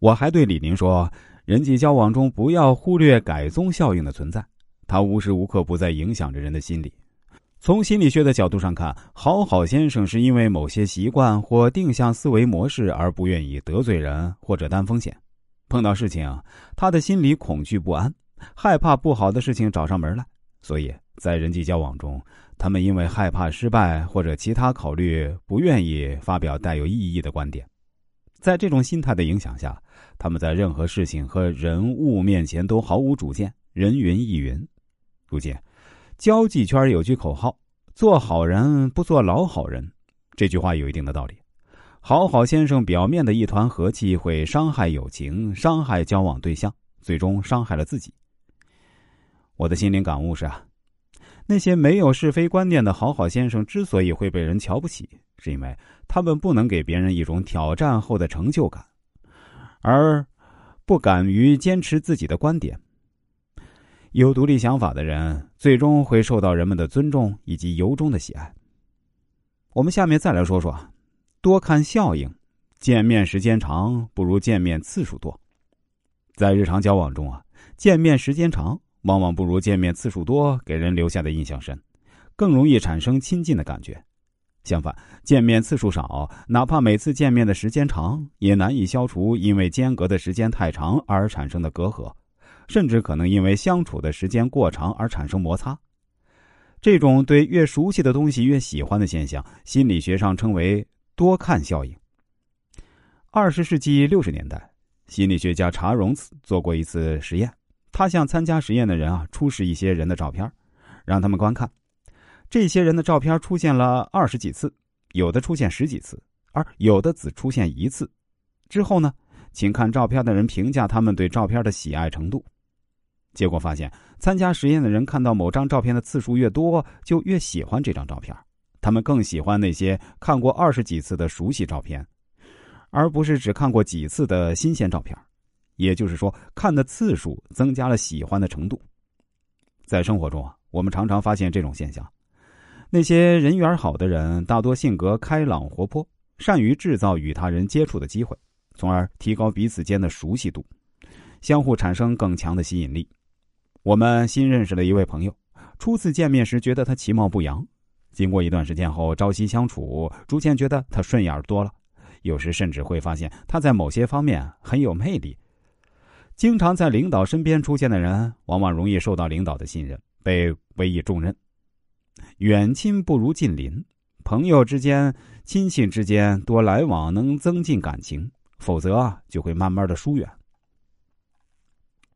我还对李宁说，人际交往中不要忽略改宗效应的存在，它无时无刻不在影响着人的心理。从心理学的角度上看，好好先生是因为某些习惯或定向思维模式而不愿意得罪人或者担风险。碰到事情，他的心里恐惧不安，害怕不好的事情找上门来，所以在人际交往中，他们因为害怕失败或者其他考虑，不愿意发表带有意义的观点。在这种心态的影响下，他们在任何事情和人物面前都毫无主见，人云亦云。如今。交际圈有句口号：“做好人不做老好人。”这句话有一定的道理。好好先生表面的一团和气会伤害友情，伤害交往对象，最终伤害了自己。我的心灵感悟是啊，那些没有是非观念的好好先生之所以会被人瞧不起，是因为他们不能给别人一种挑战后的成就感，而不敢于坚持自己的观点。有独立想法的人，最终会受到人们的尊重以及由衷的喜爱。我们下面再来说说，多看效应，见面时间长不如见面次数多。在日常交往中啊，见面时间长往往不如见面次数多给人留下的印象深，更容易产生亲近的感觉。相反，见面次数少，哪怕每次见面的时间长，也难以消除因为间隔的时间太长而产生的隔阂。甚至可能因为相处的时间过长而产生摩擦，这种对越熟悉的东西越喜欢的现象，心理学上称为“多看效应”。二十世纪六十年代，心理学家查荣茨做过一次实验，他向参加实验的人啊出示一些人的照片，让他们观看，这些人的照片出现了二十几次，有的出现十几次，而有的只出现一次。之后呢，请看照片的人评价他们对照片的喜爱程度。结果发现，参加实验的人看到某张照片的次数越多，就越喜欢这张照片。他们更喜欢那些看过二十几次的熟悉照片，而不是只看过几次的新鲜照片。也就是说，看的次数增加了喜欢的程度。在生活中啊，我们常常发现这种现象：那些人缘好的人，大多性格开朗活泼，善于制造与他人接触的机会，从而提高彼此间的熟悉度，相互产生更强的吸引力。我们新认识了一位朋友，初次见面时觉得他其貌不扬，经过一段时间后朝夕相处，逐渐觉得他顺眼多了。有时甚至会发现他在某些方面很有魅力。经常在领导身边出现的人，往往容易受到领导的信任，被委以重任。远亲不如近邻，朋友之间、亲戚之间多来往能增进感情，否则啊就会慢慢的疏远。